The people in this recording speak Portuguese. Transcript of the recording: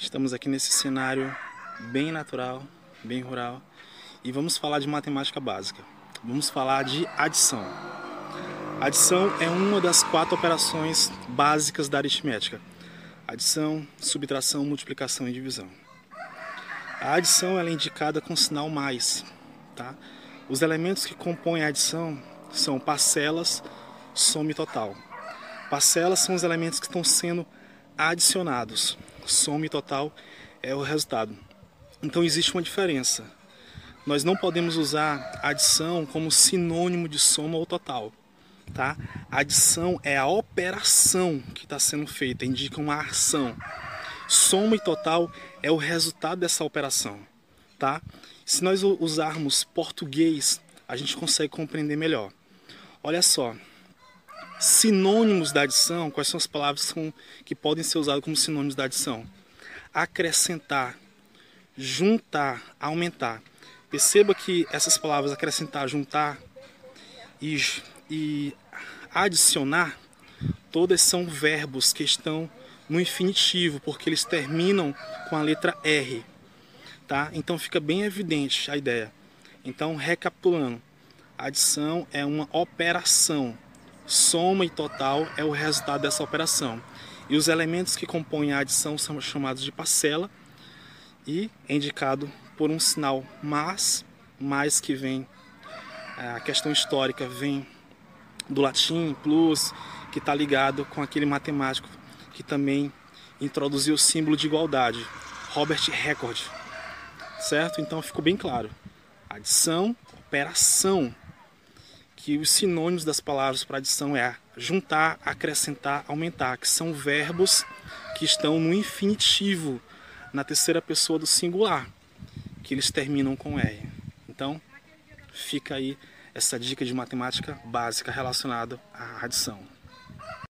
Estamos aqui nesse cenário bem natural, bem rural e vamos falar de matemática básica. Vamos falar de adição. Adição é uma das quatro operações básicas da aritmética: adição, subtração, multiplicação e divisão. A adição é indicada com sinal mais. Tá? Os elementos que compõem a adição são parcelas, soma e total. Parcelas são os elementos que estão sendo adicionados. Soma e total é o resultado. Então existe uma diferença. Nós não podemos usar adição como sinônimo de soma ou total. Tá? Adição é a operação que está sendo feita, indica uma ação. Soma e total é o resultado dessa operação. Tá? Se nós usarmos português, a gente consegue compreender melhor. Olha só, sinônimos da adição, quais são as palavras que, são, que podem ser usadas como sinônimos da adição? Acrescentar, juntar, aumentar. Perceba que essas palavras acrescentar, juntar e, e adicionar, todas são verbos que estão no infinitivo, porque eles terminam com a letra R. Tá? Então fica bem evidente a ideia. Então, recapitulando, adição é uma operação, soma e total é o resultado dessa operação. E os elementos que compõem a adição são chamados de parcela e é indicado por um sinal mais, mais que vem, é, a questão histórica vem do latim, plus, que está ligado com aquele matemático que também introduziu o símbolo de igualdade, Robert Record. Certo? Então ficou bem claro. Adição, operação. Que os sinônimos das palavras para adição é juntar, acrescentar, aumentar, que são verbos que estão no infinitivo, na terceira pessoa do singular, que eles terminam com R. Então, fica aí essa dica de matemática básica relacionada à adição.